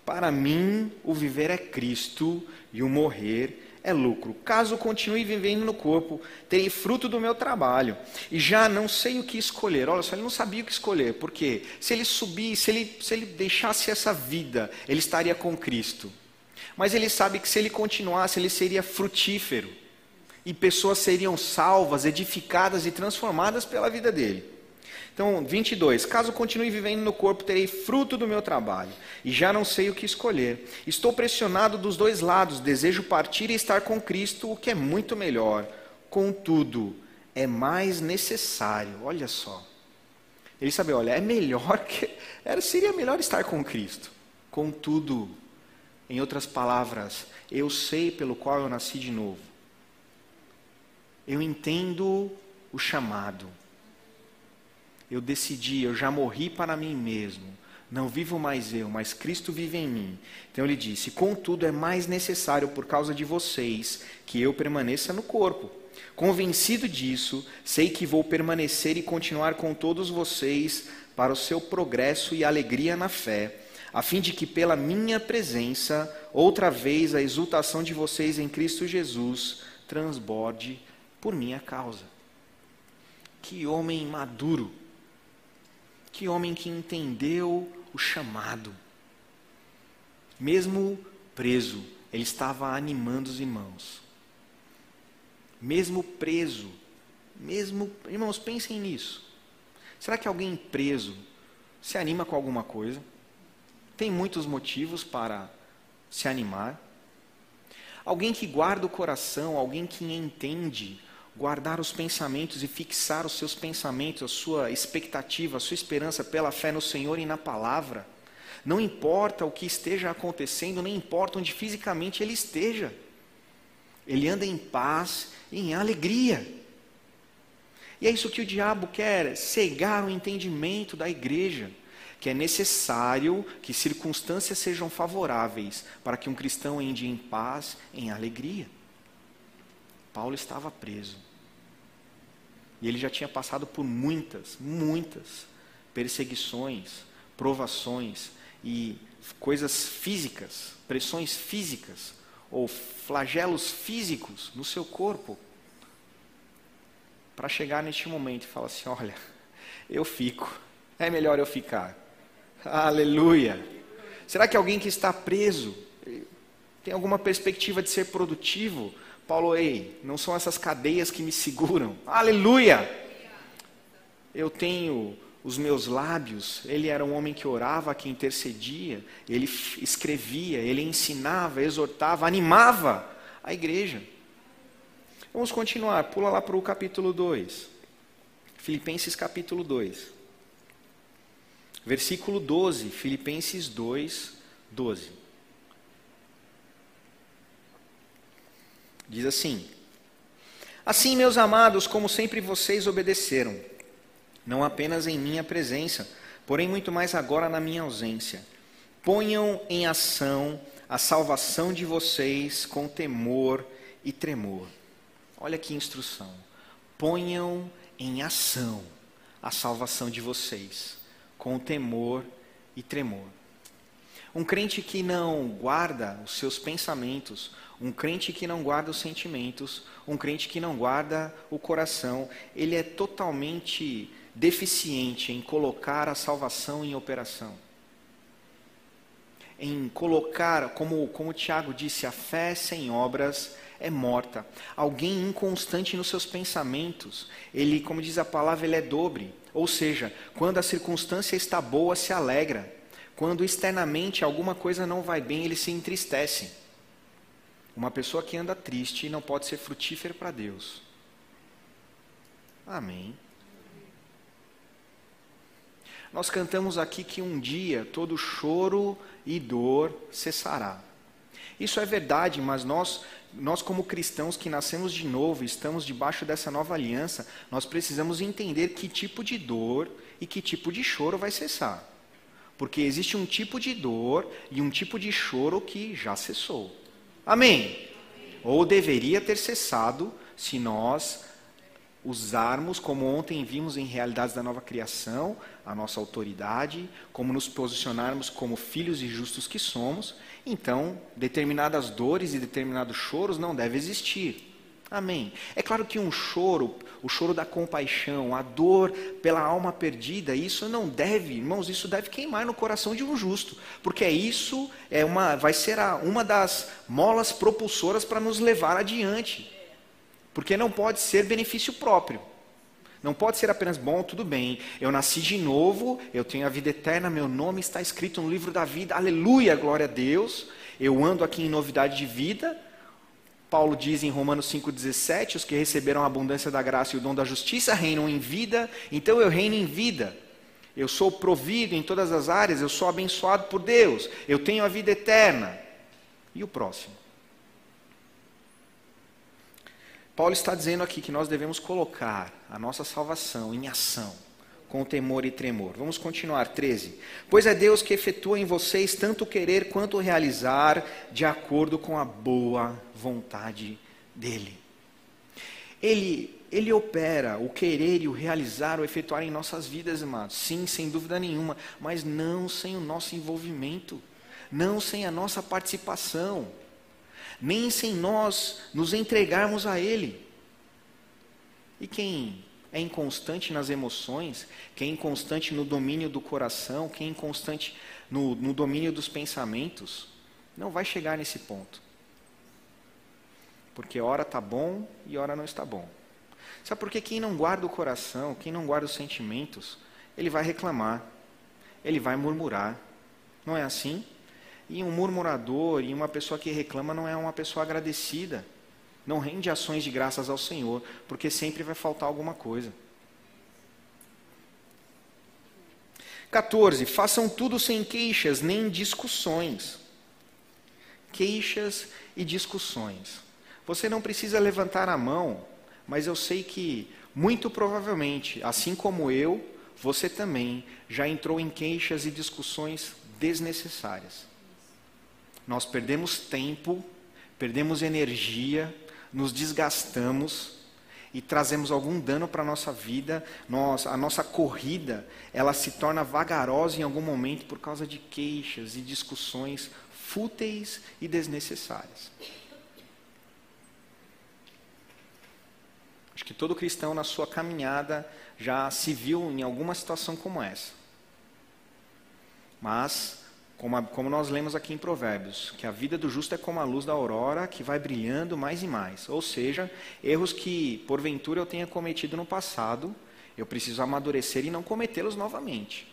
Para mim o viver é Cristo e o morrer é lucro. Caso continue vivendo no corpo, terei fruto do meu trabalho. E já não sei o que escolher. Olha só, ele não sabia o que escolher. Porque se ele subisse, se ele, se ele deixasse essa vida, ele estaria com Cristo. Mas ele sabe que se ele continuasse, ele seria frutífero. E pessoas seriam salvas, edificadas e transformadas pela vida dele. Então, 22. Caso continue vivendo no corpo, terei fruto do meu trabalho, e já não sei o que escolher. Estou pressionado dos dois lados, desejo partir e estar com Cristo, o que é muito melhor. Contudo, é mais necessário, olha só. Ele sabe, olha, é melhor que. Era, seria melhor estar com Cristo. Contudo, em outras palavras, eu sei pelo qual eu nasci de novo. Eu entendo o chamado eu decidi, eu já morri para mim mesmo. Não vivo mais eu, mas Cristo vive em mim. Então ele disse: Contudo, é mais necessário por causa de vocês que eu permaneça no corpo. Convencido disso, sei que vou permanecer e continuar com todos vocês para o seu progresso e alegria na fé, a fim de que pela minha presença, outra vez a exultação de vocês em Cristo Jesus transborde por minha causa. Que homem maduro! Que homem que entendeu o chamado. Mesmo preso, ele estava animando os irmãos. Mesmo preso, mesmo, irmãos, pensem nisso. Será que alguém preso se anima com alguma coisa, tem muitos motivos para se animar. Alguém que guarda o coração, alguém que entende guardar os pensamentos e fixar os seus pensamentos, a sua expectativa, a sua esperança pela fé no Senhor e na palavra. Não importa o que esteja acontecendo, nem importa onde fisicamente ele esteja. Ele anda em paz e em alegria. E é isso que o diabo quer, cegar o entendimento da igreja, que é necessário que circunstâncias sejam favoráveis para que um cristão ande em paz, em alegria. Paulo estava preso. E ele já tinha passado por muitas, muitas perseguições, provações e coisas físicas, pressões físicas ou flagelos físicos no seu corpo. Para chegar neste momento e falar assim: olha, eu fico, é melhor eu ficar. Aleluia. Será que alguém que está preso tem alguma perspectiva de ser produtivo? Paulo, ei, não são essas cadeias que me seguram. Aleluia! Eu tenho os meus lábios. Ele era um homem que orava, que intercedia, ele escrevia, ele ensinava, exortava, animava a igreja. Vamos continuar, pula lá para o capítulo 2. Filipenses capítulo 2. Versículo 12, Filipenses 2, 12. Diz assim: Assim, meus amados, como sempre vocês obedeceram, não apenas em minha presença, porém muito mais agora na minha ausência. Ponham em ação a salvação de vocês com temor e tremor. Olha que instrução. Ponham em ação a salvação de vocês com temor e tremor. Um crente que não guarda os seus pensamentos, um crente que não guarda os sentimentos, um crente que não guarda o coração, ele é totalmente deficiente em colocar a salvação em operação. Em colocar, como, como o Tiago disse, a fé sem obras é morta. Alguém inconstante nos seus pensamentos, ele, como diz a palavra, ele é dobre. Ou seja, quando a circunstância está boa, se alegra. Quando externamente alguma coisa não vai bem, ele se entristece. Uma pessoa que anda triste não pode ser frutífera para Deus. Amém. Nós cantamos aqui que um dia todo choro e dor cessará. Isso é verdade, mas nós, nós como cristãos que nascemos de novo, estamos debaixo dessa nova aliança, nós precisamos entender que tipo de dor e que tipo de choro vai cessar. Porque existe um tipo de dor e um tipo de choro que já cessou. Amém? Ou deveria ter cessado se nós usarmos, como ontem vimos em Realidades da Nova Criação, a nossa autoridade, como nos posicionarmos como filhos e justos que somos, então determinadas dores e determinados choros não devem existir. Amém. É claro que um choro, o choro da compaixão, a dor pela alma perdida, isso não deve, irmãos, isso deve queimar no coração de um justo, porque isso é uma, vai ser a, uma das molas propulsoras para nos levar adiante. Porque não pode ser benefício próprio. Não pode ser apenas bom, tudo bem. Eu nasci de novo, eu tenho a vida eterna, meu nome está escrito no livro da vida. Aleluia, glória a Deus. Eu ando aqui em novidade de vida Paulo diz em Romanos 5,17: os que receberam a abundância da graça e o dom da justiça reinam em vida, então eu reino em vida. Eu sou provido em todas as áreas, eu sou abençoado por Deus, eu tenho a vida eterna. E o próximo? Paulo está dizendo aqui que nós devemos colocar a nossa salvação em ação com temor e tremor. Vamos continuar, 13. Pois é Deus que efetua em vocês tanto querer quanto realizar, de acordo com a boa vontade dEle. Ele, ele opera o querer e o realizar, o efetuar em nossas vidas, amados. Sim, sem dúvida nenhuma, mas não sem o nosso envolvimento, não sem a nossa participação, nem sem nós nos entregarmos a Ele. E quem é inconstante nas emoções, quem é inconstante no domínio do coração, quem é inconstante no, no domínio dos pensamentos, não vai chegar nesse ponto. Porque hora está bom e hora não está bom. Sabe por que quem não guarda o coração, quem não guarda os sentimentos, ele vai reclamar, ele vai murmurar. Não é assim? E um murmurador e uma pessoa que reclama não é uma pessoa agradecida. Não rende ações de graças ao Senhor, porque sempre vai faltar alguma coisa. 14. Façam tudo sem queixas nem discussões. Queixas e discussões. Você não precisa levantar a mão, mas eu sei que, muito provavelmente, assim como eu, você também já entrou em queixas e discussões desnecessárias. Nós perdemos tempo, perdemos energia, nos desgastamos e trazemos algum dano para a nossa vida, nós, a nossa corrida, ela se torna vagarosa em algum momento por causa de queixas e discussões fúteis e desnecessárias. Acho que todo cristão na sua caminhada já se viu em alguma situação como essa. Mas como, a, como, nós lemos aqui em Provérbios, que a vida do justo é como a luz da aurora que vai brilhando mais e mais. Ou seja, erros que porventura eu tenha cometido no passado, eu preciso amadurecer e não cometê-los novamente.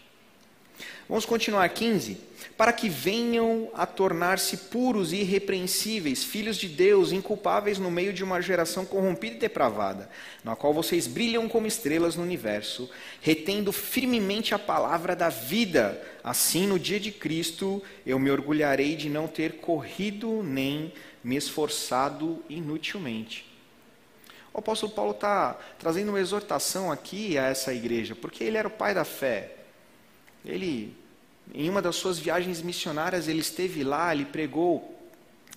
Vamos continuar 15. Para que venham a tornar-se puros e irrepreensíveis, filhos de Deus, inculpáveis no meio de uma geração corrompida e depravada, na qual vocês brilham como estrelas no universo, retendo firmemente a palavra da vida. Assim, no dia de Cristo, eu me orgulharei de não ter corrido nem me esforçado inutilmente. O apóstolo Paulo está trazendo uma exortação aqui a essa igreja, porque ele era o pai da fé. Ele, em uma das suas viagens missionárias, ele esteve lá, ele pregou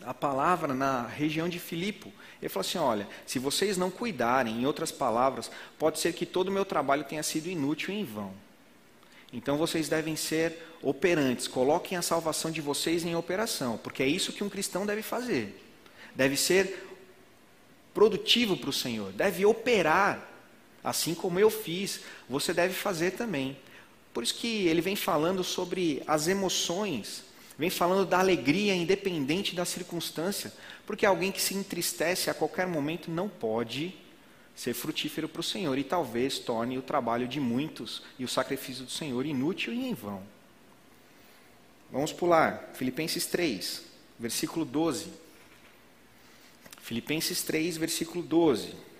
a palavra na região de Filipo. Ele falou assim: olha, se vocês não cuidarem, em outras palavras, pode ser que todo o meu trabalho tenha sido inútil e em vão. Então vocês devem ser operantes, coloquem a salvação de vocês em operação, porque é isso que um cristão deve fazer. Deve ser produtivo para o Senhor, deve operar, assim como eu fiz, você deve fazer também. Por isso que ele vem falando sobre as emoções, vem falando da alegria independente da circunstância, porque alguém que se entristece a qualquer momento não pode ser frutífero para o Senhor e talvez torne o trabalho de muitos e o sacrifício do Senhor inútil e em vão. Vamos pular, Filipenses 3, versículo 12. Filipenses 3, versículo 12.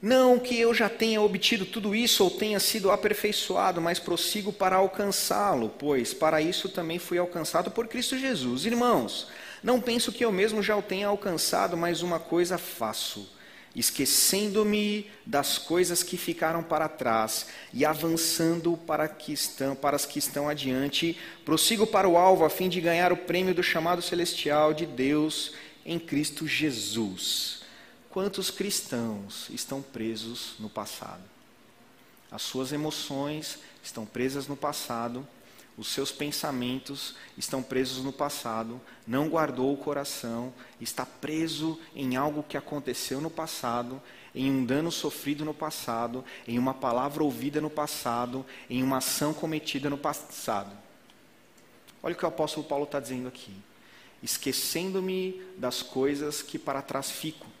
Não que eu já tenha obtido tudo isso ou tenha sido aperfeiçoado, mas prossigo para alcançá-lo, pois para isso também fui alcançado por Cristo Jesus. Irmãos, não penso que eu mesmo já o tenha alcançado, mas uma coisa faço, esquecendo-me das coisas que ficaram para trás e avançando para, que estão, para as que estão adiante, prossigo para o alvo a fim de ganhar o prêmio do chamado celestial de Deus em Cristo Jesus. Quantos cristãos estão presos no passado? As suas emoções estão presas no passado, os seus pensamentos estão presos no passado, não guardou o coração, está preso em algo que aconteceu no passado, em um dano sofrido no passado, em uma palavra ouvida no passado, em uma ação cometida no passado. Olha o que o apóstolo Paulo está dizendo aqui. Esquecendo-me das coisas que para trás ficam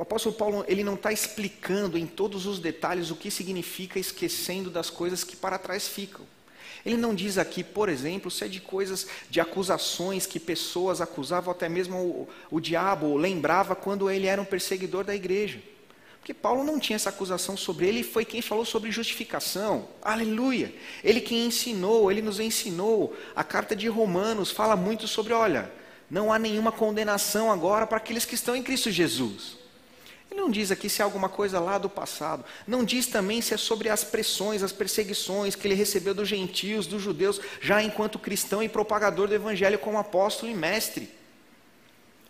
o apóstolo Paulo ele não está explicando em todos os detalhes o que significa esquecendo das coisas que para trás ficam. Ele não diz aqui, por exemplo, se é de coisas, de acusações que pessoas acusavam, até mesmo o, o diabo lembrava quando ele era um perseguidor da igreja. Porque Paulo não tinha essa acusação sobre ele, foi quem falou sobre justificação. Aleluia! Ele quem ensinou, ele nos ensinou. A carta de Romanos fala muito sobre, olha, não há nenhuma condenação agora para aqueles que estão em Cristo Jesus. Ele não diz aqui se é alguma coisa lá do passado. Não diz também se é sobre as pressões, as perseguições que ele recebeu dos gentios, dos judeus, já enquanto cristão e propagador do evangelho como apóstolo e mestre.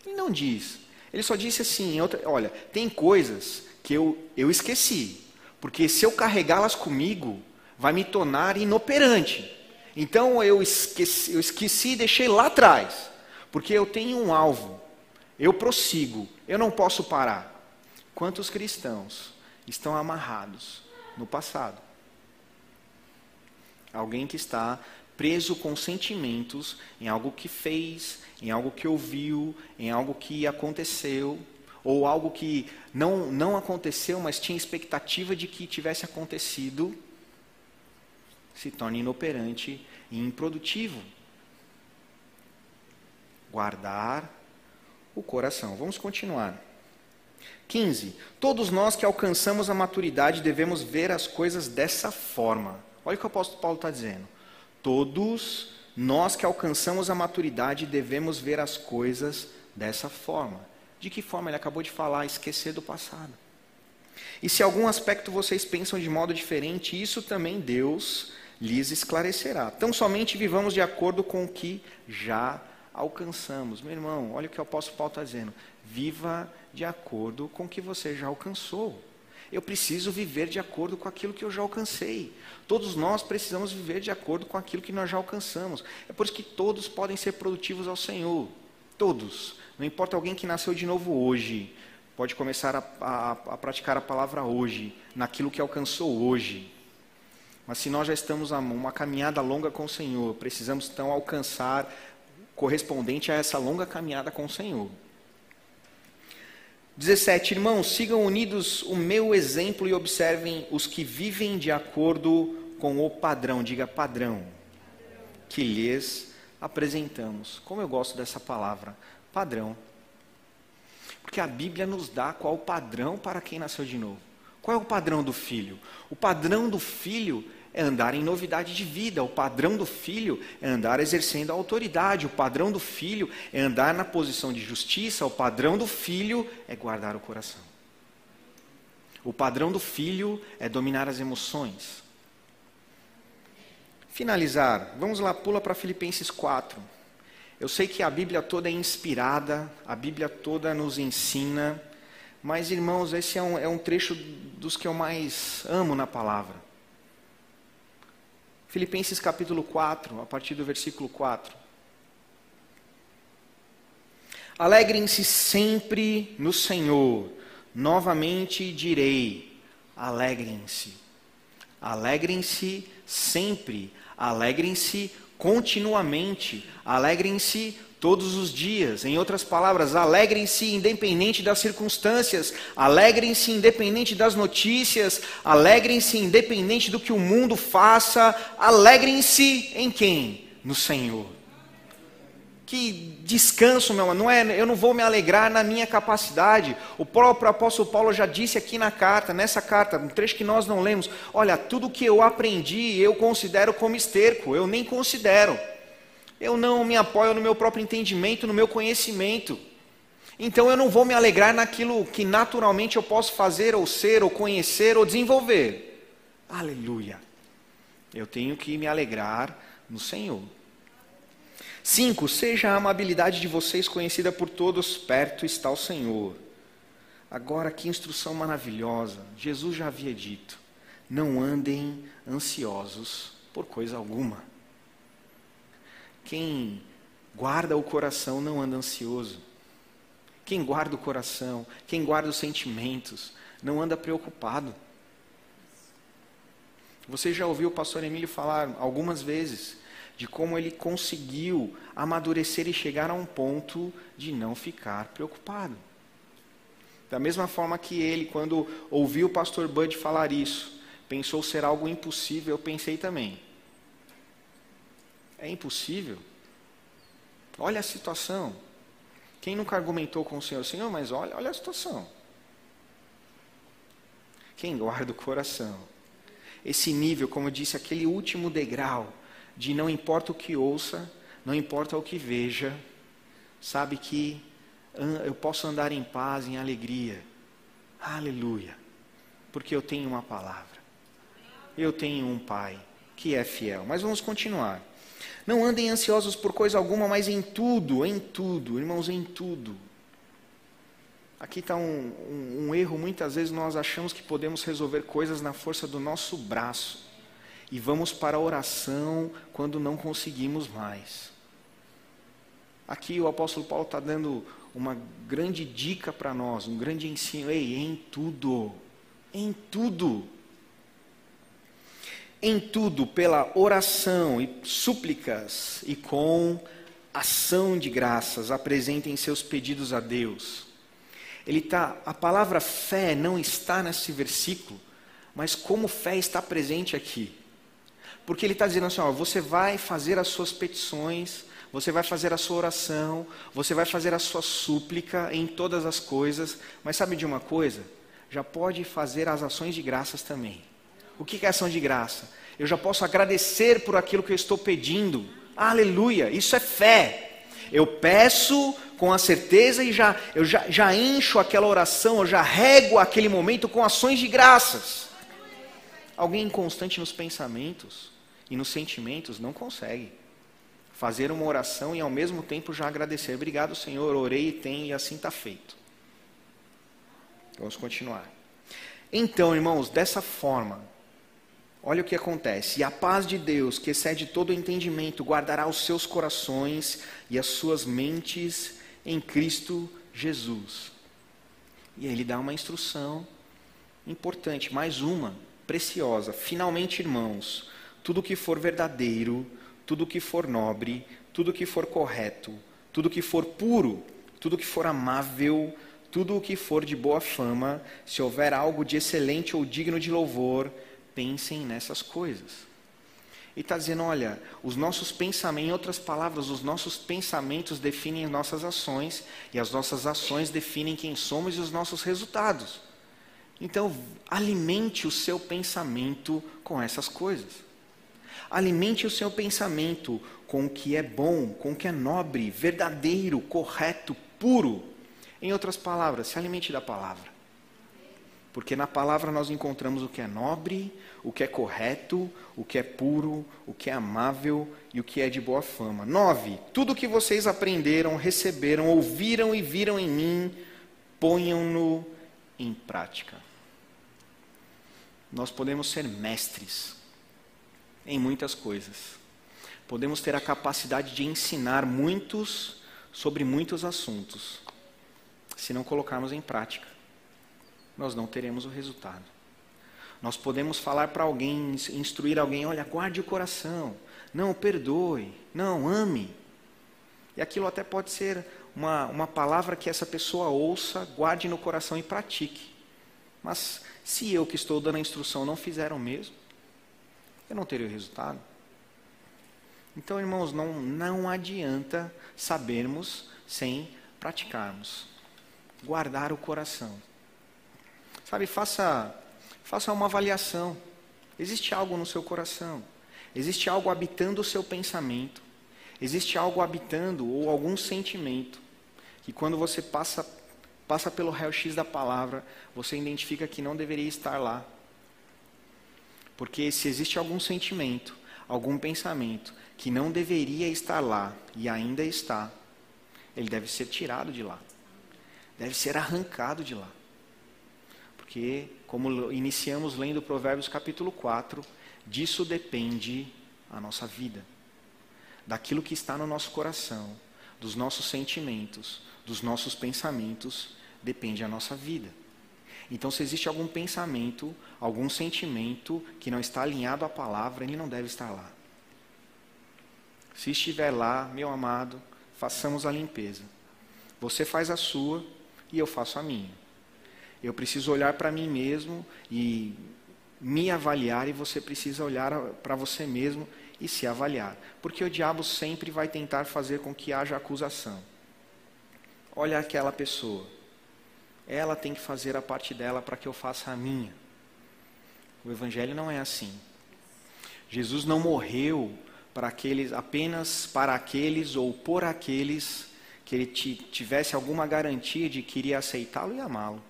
Ele não diz. Ele só disse assim: olha, tem coisas que eu, eu esqueci, porque se eu carregá-las comigo, vai me tornar inoperante. Então eu esqueci, eu esqueci e deixei lá atrás, porque eu tenho um alvo, eu prossigo, eu não posso parar. Quantos cristãos estão amarrados no passado? Alguém que está preso com sentimentos em algo que fez, em algo que ouviu, em algo que aconteceu, ou algo que não, não aconteceu, mas tinha expectativa de que tivesse acontecido, se torna inoperante e improdutivo. Guardar o coração. Vamos continuar. 15. Todos nós que alcançamos a maturidade devemos ver as coisas dessa forma. Olha o que o apóstolo Paulo está dizendo. Todos nós que alcançamos a maturidade devemos ver as coisas dessa forma. De que forma ele acabou de falar? Esquecer do passado. E se algum aspecto vocês pensam de modo diferente, isso também Deus lhes esclarecerá. Então somente vivamos de acordo com o que já alcançamos. Meu irmão, olha o que o apóstolo Paulo está dizendo. Viva de acordo com o que você já alcançou. Eu preciso viver de acordo com aquilo que eu já alcancei. Todos nós precisamos viver de acordo com aquilo que nós já alcançamos. É por isso que todos podem ser produtivos ao Senhor. Todos. Não importa alguém que nasceu de novo hoje, pode começar a, a, a praticar a palavra hoje, naquilo que alcançou hoje. Mas se nós já estamos a uma caminhada longa com o Senhor, precisamos então alcançar correspondente a essa longa caminhada com o Senhor. 17. Irmãos, sigam unidos o meu exemplo e observem os que vivem de acordo com o padrão, diga padrão, que lhes apresentamos. Como eu gosto dessa palavra, padrão. Porque a Bíblia nos dá qual o padrão para quem nasceu de novo. Qual é o padrão do filho? O padrão do filho é andar em novidade de vida. O padrão do filho é andar exercendo a autoridade. O padrão do filho é andar na posição de justiça. O padrão do filho é guardar o coração. O padrão do filho é dominar as emoções. Finalizar, vamos lá, pula para Filipenses 4. Eu sei que a Bíblia toda é inspirada, a Bíblia toda nos ensina, mas irmãos, esse é um, é um trecho dos que eu mais amo na palavra. Filipenses capítulo 4, a partir do versículo 4. Alegrem-se sempre no Senhor. Novamente direi: alegrem-se. Alegrem-se sempre. Alegrem-se continuamente. Alegrem-se todos os dias. Em outras palavras, alegrem-se independente das circunstâncias, alegrem-se independente das notícias, alegrem-se independente do que o mundo faça, alegrem-se em quem? No Senhor. Que descanso, meu não é, eu não vou me alegrar na minha capacidade. O próprio apóstolo Paulo já disse aqui na carta, nessa carta, um trecho que nós não lemos: olha, tudo que eu aprendi eu considero como esterco, eu nem considero. Eu não me apoio no meu próprio entendimento, no meu conhecimento. Então eu não vou me alegrar naquilo que naturalmente eu posso fazer, ou ser, ou conhecer, ou desenvolver. Aleluia. Eu tenho que me alegrar no Senhor. 5. Seja a amabilidade de vocês conhecida por todos, perto está o Senhor. Agora, que instrução maravilhosa. Jesus já havia dito: não andem ansiosos por coisa alguma. Quem guarda o coração não anda ansioso. Quem guarda o coração, quem guarda os sentimentos, não anda preocupado. Você já ouviu o pastor Emílio falar algumas vezes de como ele conseguiu amadurecer e chegar a um ponto de não ficar preocupado. Da mesma forma que ele, quando ouviu o pastor Bud falar isso, pensou ser algo impossível, eu pensei também. É impossível. Olha a situação. Quem nunca argumentou com o Senhor, Senhor, mas olha, olha a situação. Quem guarda o coração. Esse nível, como eu disse, aquele último degrau de não importa o que ouça, não importa o que veja, sabe que eu posso andar em paz, em alegria. Aleluia. Porque eu tenho uma palavra. Eu tenho um Pai que é fiel. Mas vamos continuar. Não andem ansiosos por coisa alguma, mas em tudo, em tudo, irmãos, em tudo. Aqui está um, um, um, erro, muitas vezes nós achamos que podemos resolver coisas na força do nosso braço. E vamos para a oração quando não conseguimos mais. Aqui o apóstolo Paulo está dando uma grande dica para nós, um grande ensino. Ei, em tudo, em tudo em tudo pela oração e súplicas e com ação de graças apresentem seus pedidos a Deus. Ele tá, a palavra fé não está nesse versículo, mas como fé está presente aqui. Porque ele está dizendo assim: ó, você vai fazer as suas petições, você vai fazer a sua oração, você vai fazer a sua súplica em todas as coisas, mas sabe de uma coisa? Já pode fazer as ações de graças também. O que é ação de graça? Eu já posso agradecer por aquilo que eu estou pedindo. Aleluia! Isso é fé. Eu peço com a certeza e já, eu já, já encho aquela oração, eu já rego aquele momento com ações de graças. Alguém inconstante nos pensamentos e nos sentimentos não consegue fazer uma oração e ao mesmo tempo já agradecer. Obrigado, Senhor, orei e tem, e assim está feito. Vamos continuar. Então, irmãos, dessa forma, olha o que acontece. E a paz de Deus, que excede todo entendimento, guardará os seus corações e as suas mentes em Cristo Jesus. E aí ele dá uma instrução importante, mais uma, preciosa. Finalmente, irmãos, tudo que for verdadeiro, tudo que for nobre, tudo que for correto, tudo que for puro, tudo que for amável, tudo o que for de boa fama, se houver algo de excelente ou digno de louvor, pensem nessas coisas. E está dizendo: olha, os nossos pensamentos, em outras palavras, os nossos pensamentos definem nossas ações, e as nossas ações definem quem somos e os nossos resultados. Então, alimente o seu pensamento com essas coisas. Alimente o seu pensamento com o que é bom, com o que é nobre, verdadeiro, correto, puro. Em outras palavras, se alimente da palavra. Porque na palavra nós encontramos o que é nobre, o que é correto, o que é puro, o que é amável e o que é de boa fama. Nove, tudo o que vocês aprenderam, receberam, ouviram e viram em mim, ponham-no em prática. Nós podemos ser mestres em muitas coisas. Podemos ter a capacidade de ensinar muitos sobre muitos assuntos. Se não colocarmos em prática, nós não teremos o resultado. Nós podemos falar para alguém, instruir alguém: olha, guarde o coração, não, perdoe, não, ame. E aquilo até pode ser uma, uma palavra que essa pessoa ouça, guarde no coração e pratique. Mas se eu que estou dando a instrução não fizer o mesmo, eu não teria o resultado. Então, irmãos, não, não adianta sabermos sem praticarmos. Guardar o coração. Sabe, faça, faça uma avaliação. Existe algo no seu coração? Existe algo habitando o seu pensamento? Existe algo habitando ou algum sentimento que quando você passa passa pelo raio-x da palavra, você identifica que não deveria estar lá. Porque se existe algum sentimento, algum pensamento que não deveria estar lá e ainda está, ele deve ser tirado de lá. Deve ser arrancado de lá. Porque, como iniciamos lendo Provérbios capítulo 4, disso depende a nossa vida. Daquilo que está no nosso coração, dos nossos sentimentos, dos nossos pensamentos, depende a nossa vida. Então, se existe algum pensamento, algum sentimento que não está alinhado à palavra, ele não deve estar lá. Se estiver lá, meu amado, façamos a limpeza. Você faz a sua e eu faço a minha. Eu preciso olhar para mim mesmo e me avaliar, e você precisa olhar para você mesmo e se avaliar. Porque o diabo sempre vai tentar fazer com que haja acusação. Olha aquela pessoa ela tem que fazer a parte dela para que eu faça a minha. O evangelho não é assim. Jesus não morreu para aqueles apenas para aqueles ou por aqueles que ele tivesse alguma garantia de que iria aceitá-lo e amá-lo.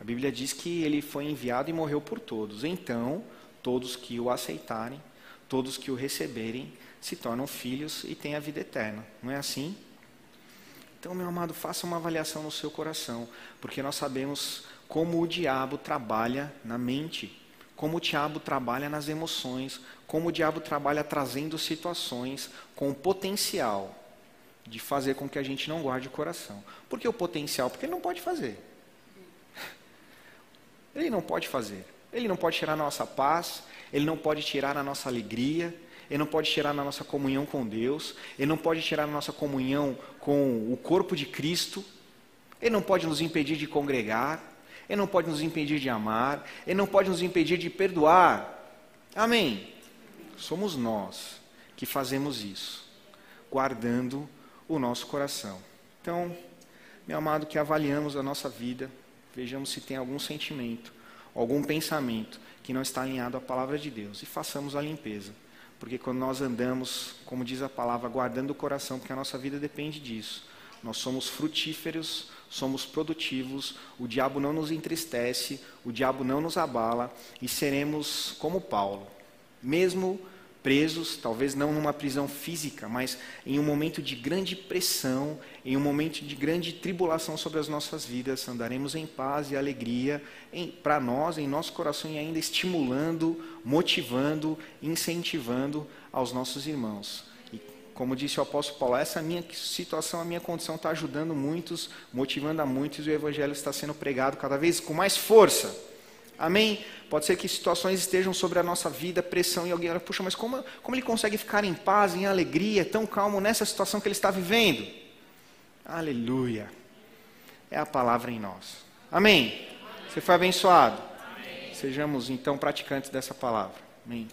A Bíblia diz que ele foi enviado e morreu por todos. Então, todos que o aceitarem, todos que o receberem, se tornam filhos e têm a vida eterna. Não é assim? Então, meu amado, faça uma avaliação no seu coração, porque nós sabemos como o diabo trabalha na mente, como o diabo trabalha nas emoções, como o diabo trabalha trazendo situações com o potencial de fazer com que a gente não guarde o coração. Por que o potencial? Porque ele não pode fazer. Ele não pode fazer. Ele não pode tirar a nossa paz, ele não pode tirar a nossa alegria, ele não pode tirar na nossa comunhão com Deus, ele não pode tirar na nossa comunhão com o corpo de Cristo, Ele não pode nos impedir de congregar, ele não pode nos impedir de amar, ele não pode nos impedir de perdoar. Amém. Somos nós que fazemos isso, guardando o nosso coração. Então, meu amado, que avaliamos a nossa vida, vejamos se tem algum sentimento, algum pensamento que não está alinhado à palavra de Deus. E façamos a limpeza. Porque quando nós andamos, como diz a palavra, guardando o coração, porque a nossa vida depende disso, nós somos frutíferos, somos produtivos, o diabo não nos entristece, o diabo não nos abala e seremos como Paulo, mesmo presos, talvez não numa prisão física, mas em um momento de grande pressão, em um momento de grande tribulação sobre as nossas vidas, andaremos em paz e alegria para nós, em nosso coração e ainda estimulando, motivando, incentivando aos nossos irmãos. E como disse o apóstolo Paulo, essa minha situação, a minha condição está ajudando muitos, motivando a muitos e o evangelho está sendo pregado cada vez com mais força. Amém? Pode ser que situações estejam sobre a nossa vida, pressão, e alguém olha, puxa, mas como, como ele consegue ficar em paz, em alegria, tão calmo nessa situação que ele está vivendo? Aleluia. É a palavra em nós. Amém? Você foi abençoado? Amém. Sejamos então praticantes dessa palavra. Amém.